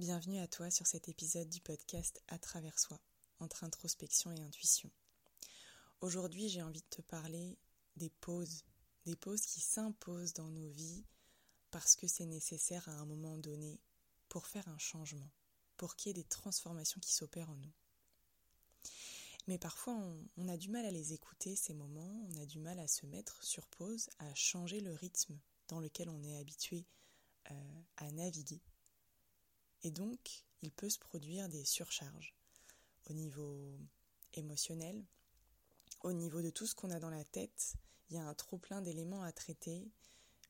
Bienvenue à toi sur cet épisode du podcast À travers soi, entre introspection et intuition. Aujourd'hui, j'ai envie de te parler des pauses, des pauses qui s'imposent dans nos vies parce que c'est nécessaire à un moment donné pour faire un changement, pour qu'il y ait des transformations qui s'opèrent en nous. Mais parfois, on, a du mal à les écouter, ces moments, on a du mal à se mettre sur pause, à changer le rythme dans lequel on est habitué euh, à naviguer. Et donc, il peut se produire des surcharges au niveau émotionnel, au niveau de tout ce qu'on a dans la tête. Il y a un trop plein d'éléments à traiter,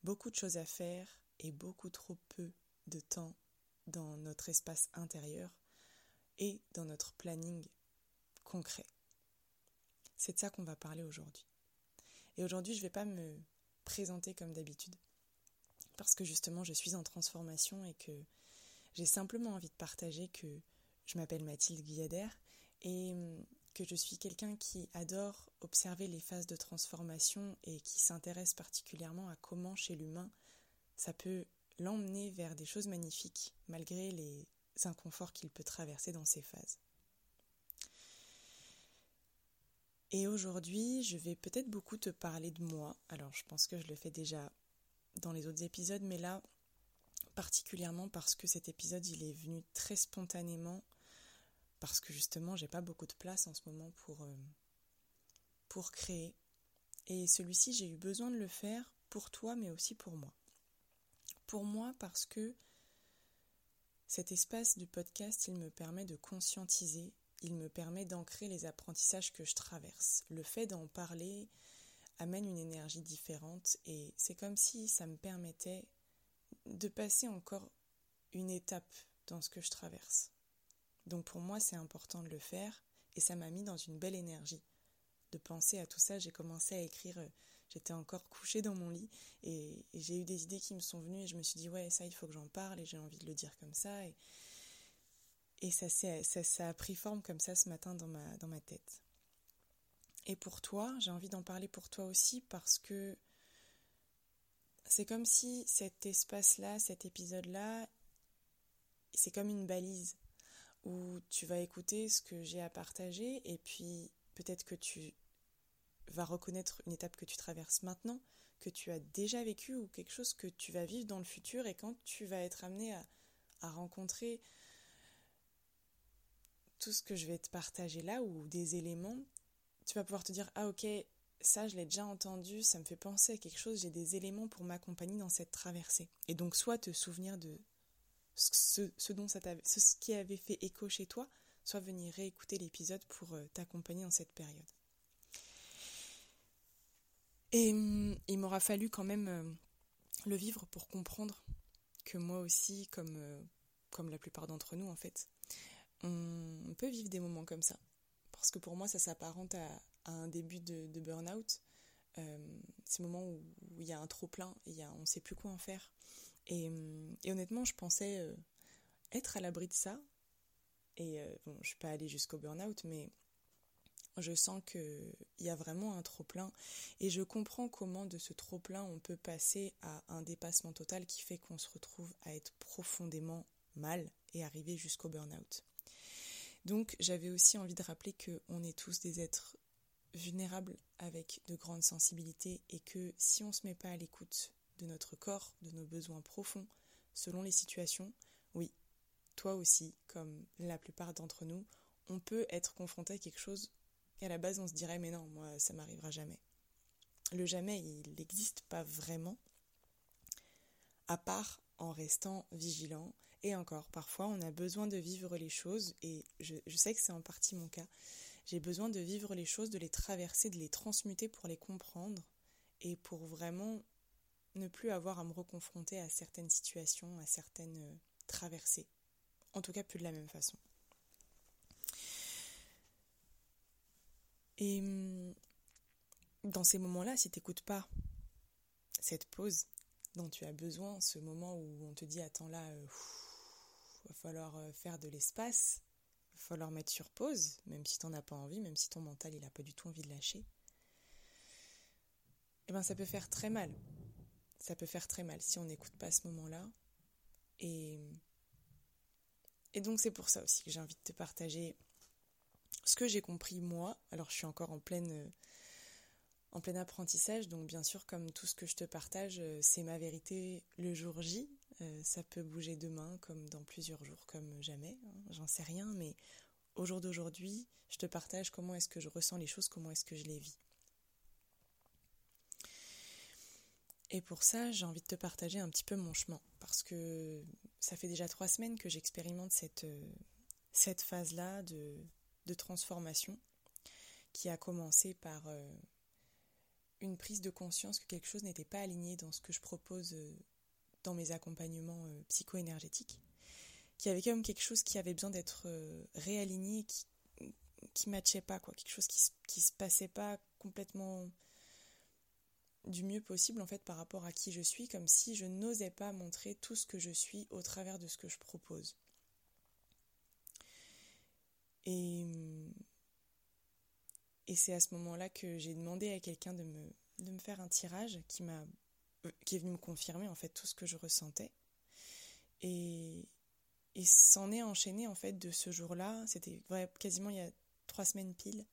beaucoup de choses à faire et beaucoup trop peu de temps dans notre espace intérieur et dans notre planning concret. C'est de ça qu'on va parler aujourd'hui. Et aujourd'hui, je ne vais pas me présenter comme d'habitude, parce que justement, je suis en transformation et que j'ai simplement envie de partager que je m'appelle Mathilde Guyader et hum, que je suis quelqu'un qui adore observer les phases de transformation et qui s'intéresse particulièrement à comment chez l'humain ça peut l'emmener vers des choses magnifiques malgré les inconforts qu'il peut traverser dans ces phases. Et aujourd'hui, je vais peut-être beaucoup te parler de moi. Alors, je pense que je le fais déjà dans les autres épisodes, mais là, particulièrement parce que cet épisode il est venu très spontanément parce que justement j'ai pas beaucoup de place en ce moment pour euh, pour créer et celui-ci j'ai eu besoin de le faire pour toi mais aussi pour moi. Pour moi parce que cet espace du podcast il me permet de conscientiser, il me permet d'ancrer les apprentissages que je traverse. Le fait d'en parler amène une énergie différente et c'est comme si ça me permettait de passer encore une étape dans ce que je traverse. Donc pour moi, c'est important de le faire et ça m'a mis dans une belle énergie de penser à tout ça. J'ai commencé à écrire, euh, j'étais encore couchée dans mon lit et, j'ai eu des idées qui me sont venues et je me suis dit, ouais, ça, il faut que j'en parle et j'ai envie de le dire comme ça. Et, ça, ça, ça a pris forme comme ça ce matin dans ma, dans ma tête. Et pour toi, j'ai envie d'en parler pour toi aussi parce que c'est comme si cet espace-là, cet épisode-là, c'est comme une balise où tu vas écouter ce que j'ai à partager et puis peut-être que tu vas reconnaître une étape que tu traverses maintenant, que tu as déjà vécu ou quelque chose que tu vas vivre dans le futur et quand tu vas être amené à rencontrer tout ce que je vais te partager là ou des éléments, tu vas pouvoir te dire ah ok ça, je l'ai déjà entendu, ça me fait penser à quelque chose, j'ai des éléments pour m'accompagner dans cette traversée. Et donc, soit te souvenir de ce, dont ça ce qui avait fait écho chez toi, soit venir réécouter l'épisode pour euh, t'accompagner dans cette période. Et hum, il m'aura fallu quand même euh, le vivre pour comprendre que moi aussi, comme, euh, comme la plupart d'entre nous en fait, on peut vivre des moments comme ça. Parce que pour moi, ça s'apparente à, un début de, burn-out. Euh, ces moments où, il y a un trop-plein et on ne sait plus quoi en faire. Et, euh, honnêtement, je pensais euh, être à l'abri de ça. Et bon, je ne suis pas allée jusqu'au burn-out, mais je sens qu'il y a vraiment un trop-plein. Et je comprends comment de ce trop-plein, on peut passer à un dépassement total qui fait qu'on se retrouve à être profondément mal et arriver jusqu'au burn-out. Donc j'avais aussi envie de rappeler qu'on est tous des êtres vulnérable avec de grandes sensibilités et que si on ne se met pas à l'écoute de notre corps, de nos besoins profonds, selon les situations, oui, toi aussi, comme la plupart d'entre nous, on peut être confronté à quelque chose qu'à la base on se dirait mais non, moi ça m'arrivera jamais. Le jamais, il n'existe pas vraiment, à part en restant vigilant. Et encore, parfois on a besoin de vivre les choses, et je, je sais que c'est en partie mon cas, j'ai besoin de vivre les choses, de les traverser, de les transmuter pour les comprendre et pour vraiment ne plus avoir à me reconfronter à certaines situations, à certaines euh, traversées. En tout cas, plus de la même façon. Et hum, dans ces moments-là, si tu n'écoutes pas cette pause dont tu as besoin, ce moment où on te dit attends là, il euh, va falloir euh, faire de l'espace, falloir mettre sur pause, même si t'en as pas envie, même si ton mental il a pas du tout envie de lâcher, eh ben ça peut faire très mal. Ça peut faire très mal si on n'écoute pas ce moment-là. Et Et donc c'est pour ça aussi que j'ai envie de te partager ce que j'ai compris moi. Alors je suis encore en pleine en plein apprentissage, donc bien sûr comme tout ce que je te partage, c'est ma vérité le jour J. ça peut bouger demain comme dans plusieurs jours comme jamais, hein, j'en sais rien, mais au jour d'aujourd'hui, je te partage comment est-ce que je ressens les choses, comment est-ce que je les vis. Et pour ça, j'ai envie de te partager un petit peu mon chemin, parce que ça fait déjà trois semaines que j'expérimente cette, euh, cette phase-là de, de, transformation, qui a commencé par euh, une prise de conscience que quelque chose n'était pas aligné dans ce que je propose euh, dans mes accompagnements psycho-énergétiques, qu'il y avait comme quelque chose qui avait besoin d'être réaligné, qui, qui matchait pas, quoi, quelque chose qui, qui se passait pas complètement du mieux possible en fait par rapport à qui je suis, comme si je n'osais pas montrer tout ce que je suis au travers de ce que je propose. Et, et c'est à ce moment-là que j'ai demandé à quelqu'un de me, de me faire un tirage qui m'a euh, qui est venu me confirmer en fait tout ce que je ressentais. Et, et s'en est enchaîné en fait de ce jour-là, c'était quasiment il y a trois semaines pile,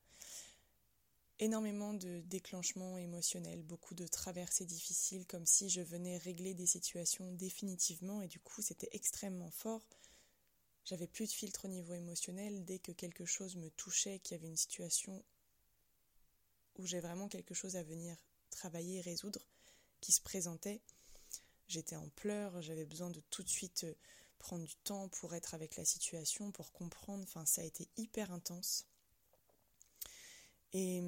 énormément de déclenchements émotionnels, beaucoup de traversées difficiles, comme si je venais régler des situations définitivement, et du coup c'était extrêmement fort. J'avais plus de filtre au niveau émotionnel dès que quelque chose me touchait, qu'il y avait une situation où j'ai vraiment quelque chose à venir travailler et résoudre qui se présentait. J'étais en pleurs, j'avais besoin de tout de suite euh, prendre du temps pour être avec la situation, pour comprendre. Enfin, ça a été hyper intense. Et,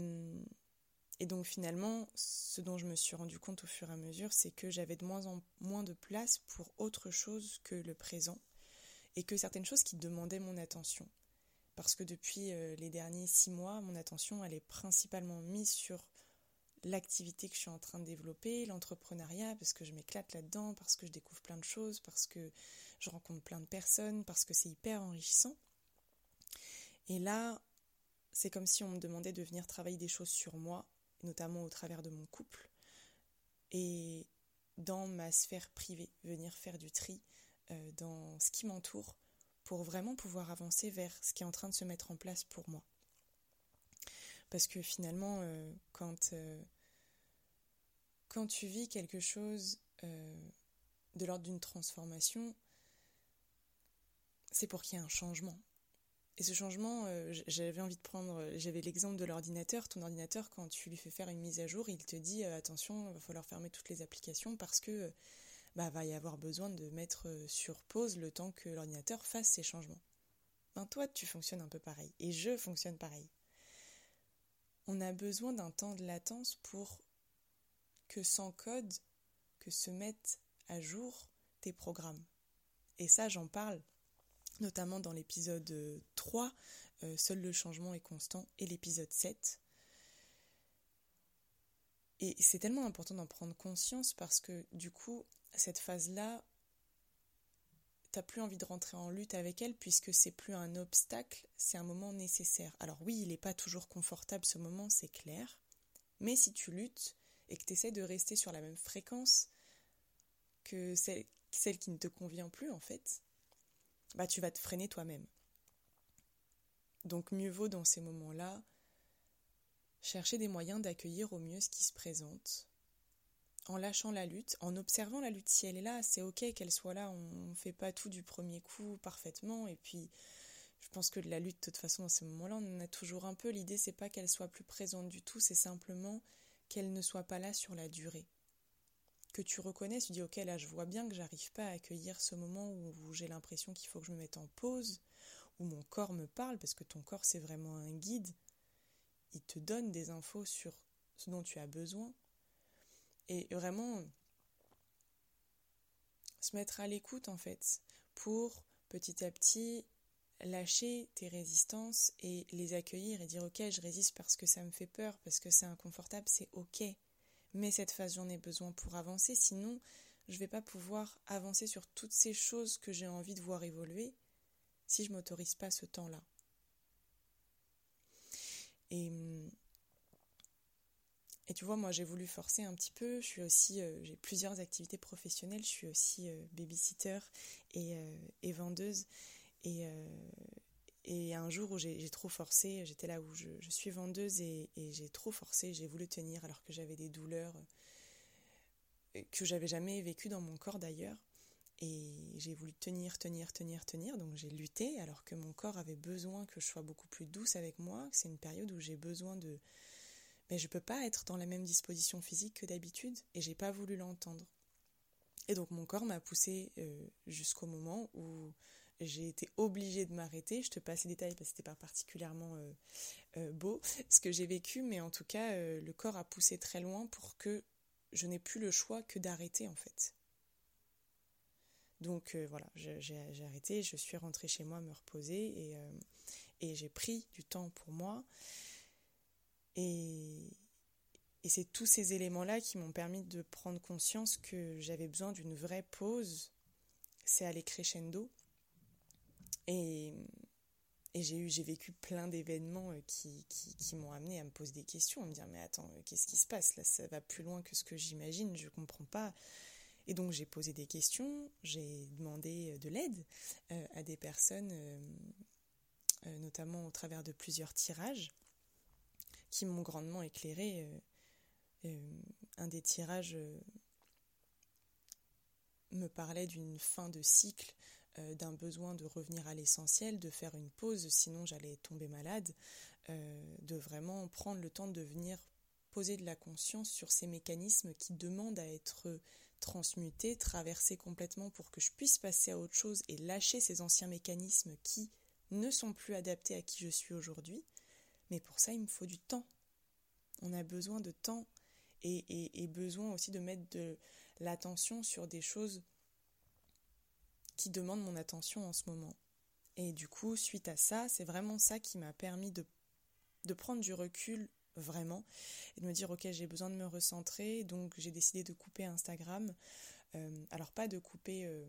et, donc finalement, ce dont je me suis rendu compte au fur et à mesure, c'est que j'avais de moins en moins de place pour autre chose que le présent et que certaines choses qui demandaient mon attention. Parce que depuis euh, les derniers six mois, mon attention, elle est principalement mise sur l'activité que je suis en train de développer, l'entrepreneuriat, parce que je m'éclate là-dedans, parce que je découvre plein de choses, parce que je rencontre plein de personnes, parce que c'est hyper enrichissant. Et là, c'est comme si on me demandait de venir travailler des choses sur moi, notamment au travers de mon couple, et dans ma sphère privée, venir faire du tri euh, dans ce qui m'entoure pour vraiment pouvoir avancer vers ce qui est en train de se mettre en place pour moi. Parce que finalement, euh, quand, euh, quand tu vis quelque chose de l'ordre d'une transformation, c'est pour qu'il y ait un changement. Et ce changement, euh, j'avais envie de prendre, euh, j'avais l'exemple de l'ordinateur. Ton ordinateur, quand tu lui fais faire une mise à jour, il te dit euh, attention, il va falloir fermer toutes les applications parce que bah, va y avoir besoin de mettre sur pause le temps que l'ordinateur fasse ses changements. Ben, toi, tu fonctionnes un peu pareil. Et je fonctionne pareil. On a besoin d'un temps de latence pour que sans code, que se mettent à jour tes programmes. Et ça, j'en parle notamment dans l'épisode 3, euh, Seul le changement est constant, et l'épisode 7. Et c'est tellement important d'en prendre conscience parce que du coup, cette phase-là, t'as plus envie de rentrer en lutte avec elle puisque c'est plus un obstacle, c'est un moment nécessaire. Alors oui, il n'est pas toujours confortable ce moment, c'est clair, mais si tu luttes et que tu essaies de rester sur la même fréquence que celle, celle qui ne te convient plus en fait, bah tu vas te freiner toi-même. Donc mieux vaut dans ces moments-là chercher des moyens d'accueillir au mieux ce qui se présente, en lâchant la lutte, en observant la lutte. Si elle est là, c'est ok qu'elle soit là, on ne fait pas tout du premier coup parfaitement, et puis je pense que de la lutte, de toute façon, dans ces moments-là, on en a toujours un peu. L'idée, c'est pas qu'elle soit plus présente du tout, c'est simplement qu'elle ne soit pas là sur la durée que tu reconnais, tu dis ok là je vois bien que j'arrive pas à accueillir ce moment où, j'ai l'impression qu'il faut que je me mette en pause, où mon corps me parle, parce que ton corps c'est vraiment un guide, il te donne des infos sur ce dont tu as besoin. Et vraiment se mettre à l'écoute en fait, pour petit à petit lâcher tes résistances et les accueillir et dire ok je résiste parce que ça me fait peur, parce que c'est inconfortable, c'est ok mais cette phase j'en ai besoin pour avancer, sinon je ne vais pas pouvoir avancer sur toutes ces choses que j'ai envie de voir évoluer si je m'autorise pas ce temps-là. Et, et tu vois, moi j'ai voulu forcer un petit peu. Je suis aussi, euh, j'ai plusieurs activités professionnelles. Je suis aussi euh, babysitter et, euh, et, vendeuse. Et, et un jour où j'ai trop forcé, j'étais là où je, suis vendeuse et, j'ai trop forcé, j'ai voulu tenir alors que j'avais des douleurs que j'avais jamais vécues dans mon corps d'ailleurs. Et j'ai voulu tenir, tenir, tenir, tenir. Donc j'ai lutté alors que mon corps avait besoin que je sois beaucoup plus douce avec moi. C'est une période où j'ai besoin de. Mais je peux pas être dans la même disposition physique que d'habitude et j'ai pas voulu l'entendre. Et donc mon corps m'a poussé euh, jusqu'au moment où j'ai été obligée de m'arrêter. Je te passe les détails parce que c'était pas particulièrement euh, euh, beau ce que j'ai vécu, mais en tout cas le corps a poussé très loin pour que je n'ai plus le choix que d'arrêter en fait. Donc voilà, j'ai arrêté, je suis rentrée chez moi me reposer et j'ai pris du temps pour moi. Et, c'est tous ces éléments-là qui m'ont permis de prendre conscience que j'avais besoin d'une vraie pause. C'est aller crescendo. Et, j'ai vécu plein d'événements euh, qui, m'ont amené à me poser des questions, à me dire mais attends, qu'est-ce qui se passe là? Ça va plus loin que ce que j'imagine, je comprends pas. Et donc j'ai posé des questions, j'ai demandé euh, de l'aide euh, à des personnes, euh, notamment au travers de plusieurs tirages, qui m'ont grandement éclairé. un des tirages me parlait d'une fin de cycle, d'un besoin de revenir à l'essentiel, de faire une pause, sinon j'allais tomber malade, de vraiment prendre le temps de venir poser de la conscience sur ces mécanismes qui demandent à être transmuter, traverser complètement pour que je puisse passer à autre chose et lâcher ces anciens mécanismes qui ne sont plus adaptés à qui je suis aujourd'hui. Mais pour ça, il me faut du temps. On a besoin de temps et, besoin aussi de mettre de l'attention sur des choses qui demandent mon attention en ce moment. Et du coup, suite à ça, c'est vraiment ça qui m'a permis de, de prendre du recul vraiment, et de me dire ok j'ai besoin de me recentrer, donc j'ai décidé de couper Instagram. Euh, alors pas de couper, euh,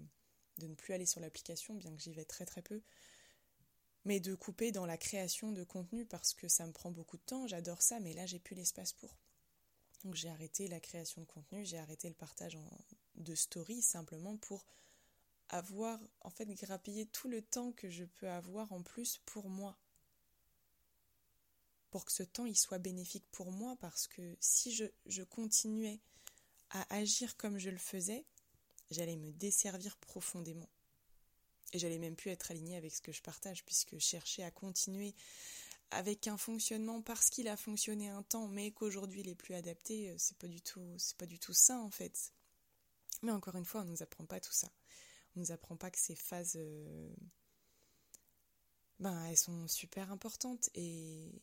de ne plus aller sur l'application, bien que j'y vais très très peu, mais de couper dans la création de contenu parce que ça me prend beaucoup de temps, j'adore ça, mais là j'ai plus l'espace pour. Donc j'ai arrêté la création de contenu, j'ai arrêté le partage de stories simplement pour avoir en fait grappillé tout le temps que je peux avoir en plus pour moi pour que ce temps il soit bénéfique pour moi parce que si je, je continuais à agir comme je le faisais, j'allais me desservir profondément. Et j'allais même plus être alignée avec ce que je partage, puisque chercher à continuer avec un fonctionnement parce qu'il a fonctionné un temps, mais qu'aujourd'hui il est plus adapté, euh, c'est pas du tout, c'est pas du tout ça en fait. Mais encore une fois, on nous apprend pas tout ça. On nous apprend pas que ces phases, euh, ben elles sont super importantes et,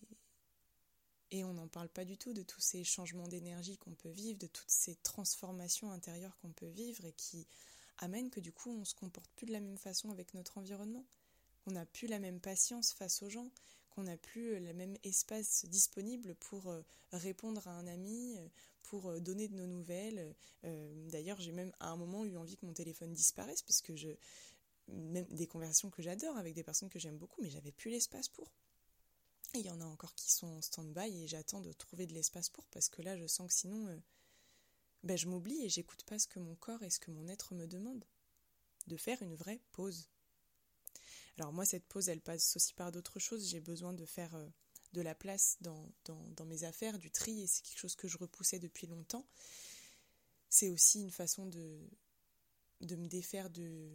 et on n'en parle pas du tout de tous ces changements d'énergie qu'on peut vivre, de toutes ces transformations intérieures qu'on peut vivre et qui amènent que du coup on se comporte plus de la même façon avec notre environnement, qu'on n'a plus la même patience face aux gens, qu'on n'a plus euh, le même espace disponible pour euh, répondre à un ami, euh, pour donner de nos nouvelles. D'ailleurs, j'ai même à un moment eu envie que mon téléphone disparaisse parce je même des conversations que j'adore avec des personnes que j'aime beaucoup, mais j'avais plus l'espace pour. Il y en a encore qui sont en stand-by et j'attends de trouver de l'espace pour parce que là je sens que sinon ben, je m'oublie et j'écoute pas ce que mon corps et ce que mon être me demande. De faire une vraie pause. Alors moi cette pause elle passe aussi par d'autres choses. J'ai besoin de faire euh, de la place dans, dans, mes affaires, du tri et c'est quelque chose que je repoussais depuis longtemps. C'est aussi une façon de, de me défaire de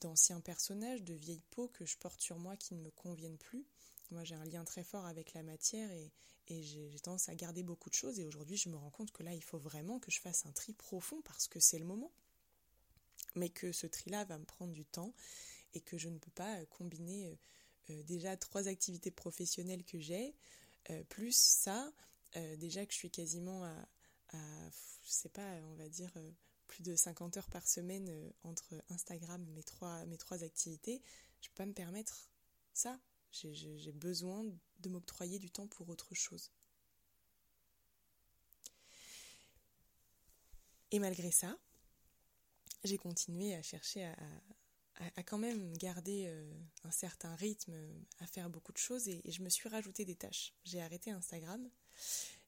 d'anciens personnages, de vieilles peaux que je porte sur moi qui ne me conviennent plus moi, j'ai un lien très fort avec la matière et, j'ai tendance à garder beaucoup de choses. Et aujourd'hui, je me rends compte que là, il faut vraiment que je fasse un tri profond parce que c'est le moment. Mais que ce tri-là va me prendre du temps et que je ne peux pas euh, combiner euh, euh, déjà trois activités professionnelles que j'ai, plus ça, déjà que je suis quasiment à, à, je sais pas, on va dire plus de 50 heures par semaine entre Instagram, mes trois, mes trois activités, je peux pas me permettre ça. J'ai besoin de m'octroyer du temps pour autre chose. Et malgré ça, j'ai continué à chercher à, quand même garder euh, un certain rythme, à faire beaucoup de choses et, je me suis rajouté des tâches. J'ai arrêté Instagram,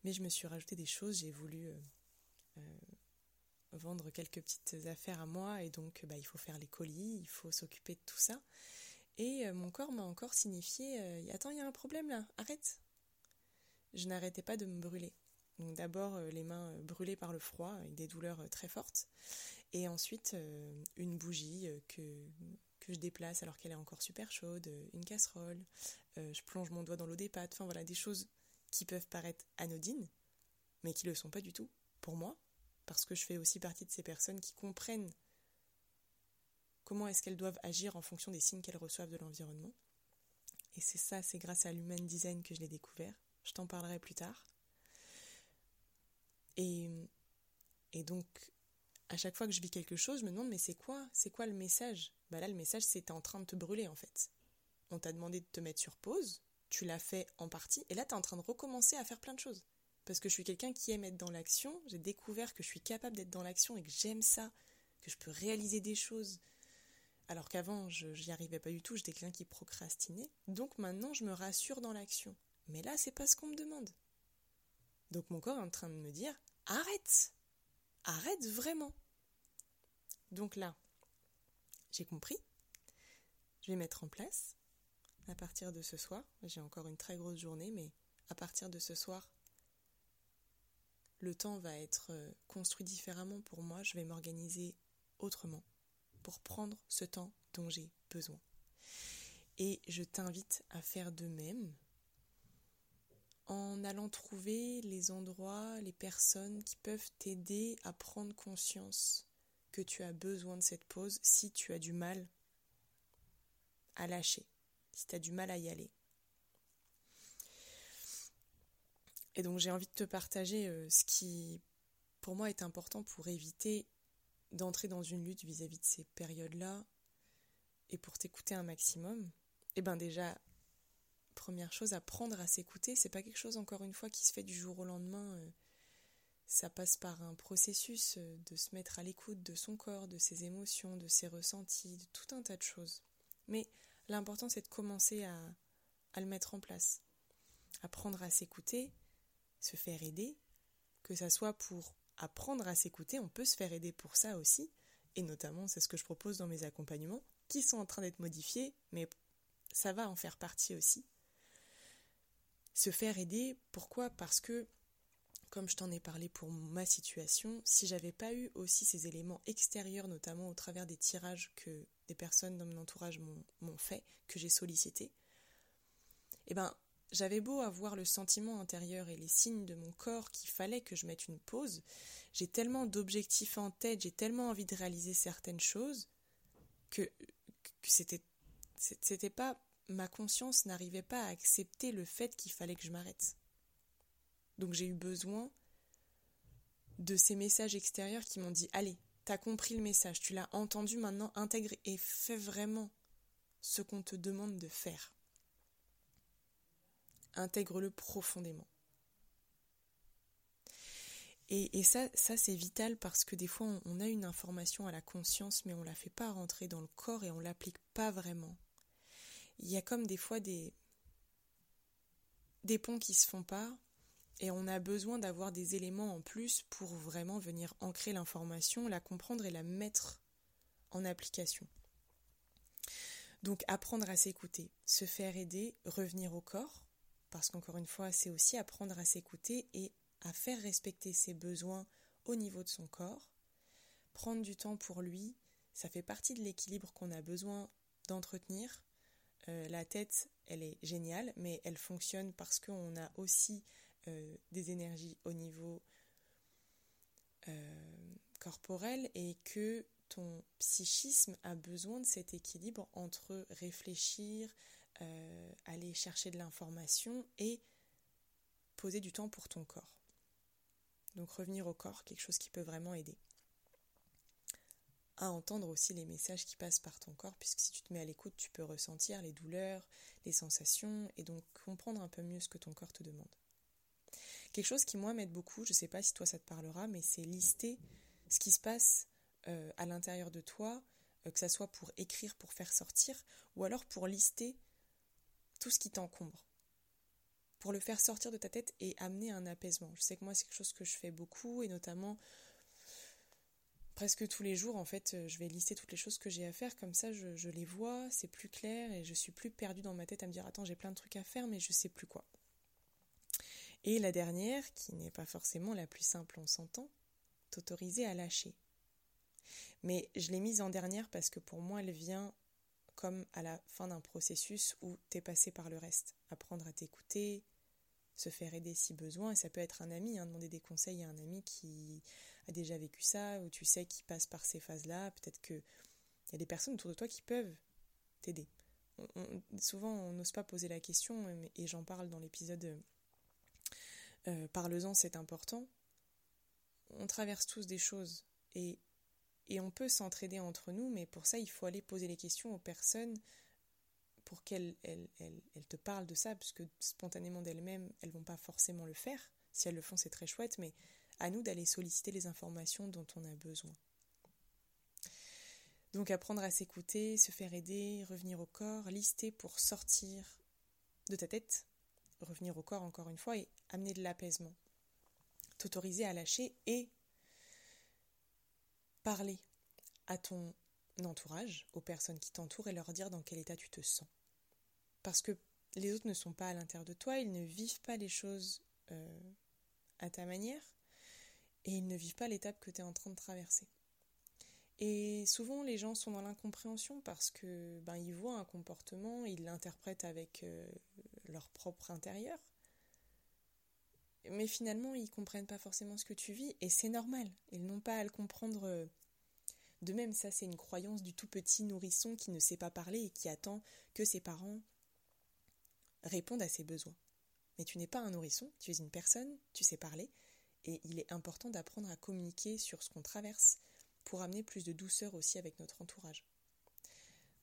mais je me suis rajouté des choses. J'ai voulu euh, euh, vendre quelques petites affaires à moi et donc bah, il faut faire les colis, il faut s'occuper de tout ça. Et mon corps m'a encore signifié Attends, il y a un problème là, arrête Je n'arrêtais pas de me brûler. Donc d'abord les mains brûlées par le froid avec des douleurs très fortes. Et ensuite une bougie que, que je déplace alors qu'elle est encore super chaude, une casserole, je plonge mon doigt dans l'eau des pâtes, enfin voilà, des choses qui peuvent paraître anodines, mais qui ne le sont pas du tout pour moi, parce que je fais aussi partie de ces personnes qui comprennent comment est-ce qu'elles doivent agir en fonction des signes qu'elles reçoivent de l'environnement. Et c'est ça, c'est grâce à l'human design que je l'ai découvert. Je t'en parlerai plus tard. Et, donc, à chaque fois que je vis quelque chose, je me demande, mais c'est quoi C'est quoi le message? Bah là, le message, c'est t'es en train de te brûler, en fait. On t'a demandé de te mettre sur pause, tu l'as fait en partie, et là, tu es en train de recommencer à faire plein de choses. Parce que je suis quelqu'un qui aime être dans l'action, j'ai découvert que je suis capable d'être dans l'action et que j'aime ça, que je peux réaliser des choses. Alors qu'avant, je n'y arrivais pas du tout, j'étais quelqu'un qui procrastinait. Donc maintenant, je me rassure dans l'action. Mais là, c'est pas ce qu'on me demande. Donc mon corps est en train de me dire arrête Arrête vraiment Donc là, j'ai compris. Je vais mettre en place à partir de ce soir, j'ai encore une très grosse journée, mais à partir de ce soir, le temps va être euh, construit différemment pour moi, je vais m'organiser autrement pour prendre ce temps dont j'ai besoin. Et je t'invite à faire de même en allant trouver les endroits, les personnes qui peuvent t'aider à prendre conscience que tu as besoin de cette pause si tu as du mal à lâcher si tu as du mal à y aller. Et donc j'ai envie de te partager euh, ce qui, pour moi, est important pour éviter d'entrer dans une lutte vis-à-vis de ces périodes-là et pour t'écouter un maximum. Eh bien déjà, première chose, apprendre à s'écouter, c'est pas quelque chose encore une fois qui se fait du jour au lendemain. Euh, ça passe par un processus euh, de se mettre à l'écoute de son corps, de ses émotions, de ses ressentis, de tout un tas de choses. Mais L'important, c'est de commencer à, le mettre en place. Apprendre à s'écouter, se faire aider, que ça soit pour apprendre à s'écouter, on peut se faire aider pour ça aussi, et notamment c'est ce que je propose dans mes accompagnements, qui sont en train d'être modifiés, mais ça va en faire partie aussi. Se faire aider, pourquoi? Parce que, comme je t'en ai parlé pour ma situation, si j'avais pas eu aussi ces éléments extérieurs, notamment au travers des tirages que des personnes dans mon entourage m'ont fait, que j'ai sollicité, eh ben, j'avais beau avoir le sentiment intérieur et les signes de mon corps qu'il fallait que je mette une pause, j'ai tellement d'objectifs en tête, j'ai tellement envie de réaliser certaines choses que, c'était c'était pas ma conscience n'arrivait pas à accepter le fait qu'il fallait que je m'arrête. Donc j'ai eu besoin de ces messages extérieurs qui m'ont dit allez, T'as compris le message, tu l'as entendu, maintenant intègre et fais vraiment ce qu'on te demande de faire. Intègre-le profondément. Et, ça, c'est vital parce que des fois on, a une information à la conscience mais on ne la fait pas rentrer dans le corps et on ne l'applique pas vraiment. Il y a comme des fois des, des ponts qui se font pas et on a besoin d'avoir des éléments en plus pour vraiment venir ancrer l'information, la comprendre et la mettre en application. Donc apprendre à s'écouter, se faire aider, revenir au corps, parce qu'encore une fois, c'est aussi apprendre à s'écouter et à faire respecter ses besoins au niveau de son corps, prendre du temps pour lui, ça fait partie de l'équilibre qu'on a besoin d'entretenir. Euh, la tête, elle est géniale, mais elle fonctionne parce qu'on a aussi euh, des énergies au niveau euh, corporel et que ton psychisme a besoin de cet équilibre entre réfléchir, euh, aller chercher de l'information et poser du temps pour ton corps. Donc revenir au corps, quelque chose qui peut vraiment aider. À entendre aussi les messages qui passent par ton corps, puisque si tu te mets à l'écoute, tu peux ressentir les douleurs, les sensations, et donc comprendre un peu mieux ce que ton corps te demande. Quelque chose qui, moi, m'aide beaucoup, je ne sais pas si toi ça te parlera, mais c'est lister ce qui se passe euh, à l'intérieur de toi, euh, que ça soit pour écrire, pour faire sortir, ou alors pour lister tout ce qui t'encombre. Pour le faire sortir de ta tête et amener un apaisement. Je sais que moi, c'est quelque chose que je fais beaucoup, et notamment presque tous les jours, en fait, je vais lister toutes les choses que j'ai à faire, comme ça je, les vois, c'est plus clair et je suis plus perdue dans ma tête à me dire attends j'ai plein de trucs à faire mais je sais plus quoi. Et la dernière, qui n'est pas forcément la plus simple, on s'entend, t'autoriser à lâcher. Mais je l'ai mise en dernière parce que pour moi elle vient comme à la fin d'un processus où t'es passé par le reste. Apprendre à t'écouter, se faire aider si besoin, et ça peut être un ami, hein, demander des conseils à un ami qui a déjà vécu ça, ou tu sais qui passe par ces phases-là, peut-être qu'il y a des personnes autour de toi qui peuvent t'aider. souvent on n'ose pas poser la question, et j'en parle dans l'épisode euh, Parle-en, c'est important. On traverse tous des choses, et et on peut s'entraider entre nous, mais pour ça, il faut aller poser les questions aux personnes pour qu'elles elles, te parlent de ça, parce que spontanément d'elles-mêmes, elles vont pas forcément le faire. Si elles le font, c'est très chouette, mais à nous d'aller solliciter les informations dont on a besoin. Donc apprendre à s'écouter, se faire aider, revenir au corps, lister pour sortir de ta tête, revenir au corps encore une fois et amener de l'apaisement. T'autoriser à lâcher et parler à ton entourage, aux personnes qui t'entourent et leur dire dans quel état tu te sens. Parce que les autres ne sont pas à l'intérieur de toi, ils ne vivent pas les choses euh, à ta manière et ils ne vivent pas l'étape que tu es en train de traverser. Et souvent les gens sont dans l'incompréhension parce que ben ils voient un comportement, ils l'interprètent avec euh, leur propre intérieur. Mais finalement, ils comprennent pas forcément ce que tu vis et c'est normal. Ils n'ont pas à le comprendre euh, de même, ça c'est une croyance du tout petit nourrisson qui ne sait pas parler et qui attend que ses parents répondent à ses besoins. Mais tu n'es pas un nourrisson, tu es une personne, tu sais parler, et il est important d'apprendre à communiquer sur ce qu'on traverse pour amener plus de douceur aussi avec notre entourage.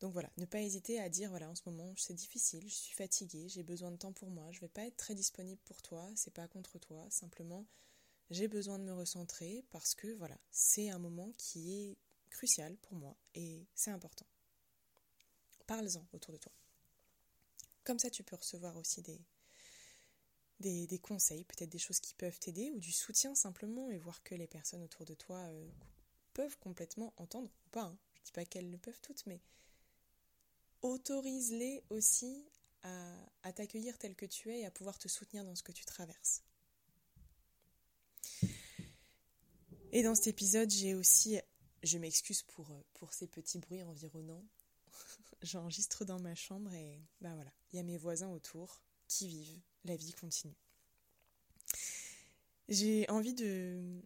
Donc voilà, ne pas hésiter à dire voilà, en ce moment, c'est difficile, je suis fatiguée, j'ai besoin de temps pour moi, je ne vais pas être très disponible pour toi, c'est pas contre toi, simplement j'ai besoin de me recentrer parce que voilà, c'est un moment qui est crucial pour moi et c'est important. Parle-en autour de toi. Comme ça, tu peux recevoir aussi des, conseils, peut-être des choses qui peuvent t'aider ou du soutien simplement et voir que les personnes autour de toi euh, peuvent complètement entendre ou pas. Hein. Je ne dis pas qu'elles le peuvent toutes, mais autorise-les aussi à, t'accueillir tel que tu es et à pouvoir te soutenir dans ce que tu traverses. Et dans cet épisode, j'ai aussi je m'excuse pour, pour ces petits bruits environnants. J'enregistre dans ma chambre et ben voilà, il y a mes voisins autour qui vivent, la vie continue. J'ai envie de,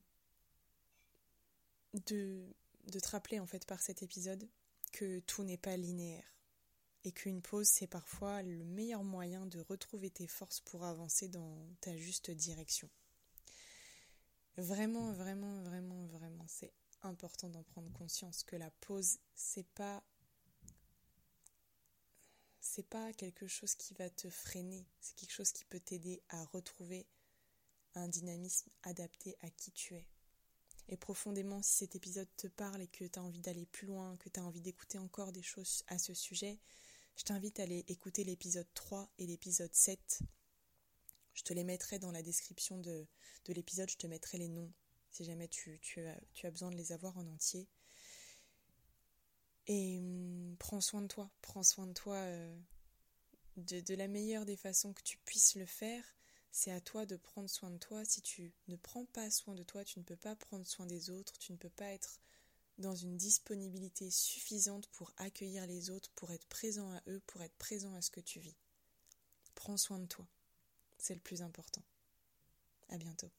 de, de te rappeler en fait par cet épisode que tout n'est pas linéaire et qu'une pause c'est parfois le meilleur moyen de retrouver tes forces pour avancer dans ta juste direction. Vraiment, vraiment, vraiment, vraiment, c'est important d'en prendre conscience que la pause c'est pas c'est pas quelque chose qui va te freiner, c'est quelque chose qui peut t'aider à retrouver un dynamisme adapté à qui tu es. Et profondément, si cet épisode te parle et que tu as envie d'aller plus loin, que tu as envie d'écouter encore des choses à ce sujet, je t'invite à aller écouter l'épisode 3 et l'épisode 7. Je te les mettrai dans la description de, de l'épisode, je te mettrai les noms si jamais tu, as, besoin de les avoir en entier. Et hum, prends soin de toi, prends soin de toi euh, de, la meilleure des façons que tu puisses le faire. C'est à toi de prendre soin de toi. Si tu ne prends pas soin de toi, tu ne peux pas prendre soin des autres, tu ne peux pas être dans une disponibilité suffisante pour accueillir les autres, pour être présent à eux, pour être présent à ce que tu vis. Prends soin de toi. C'est le plus important. À bientôt.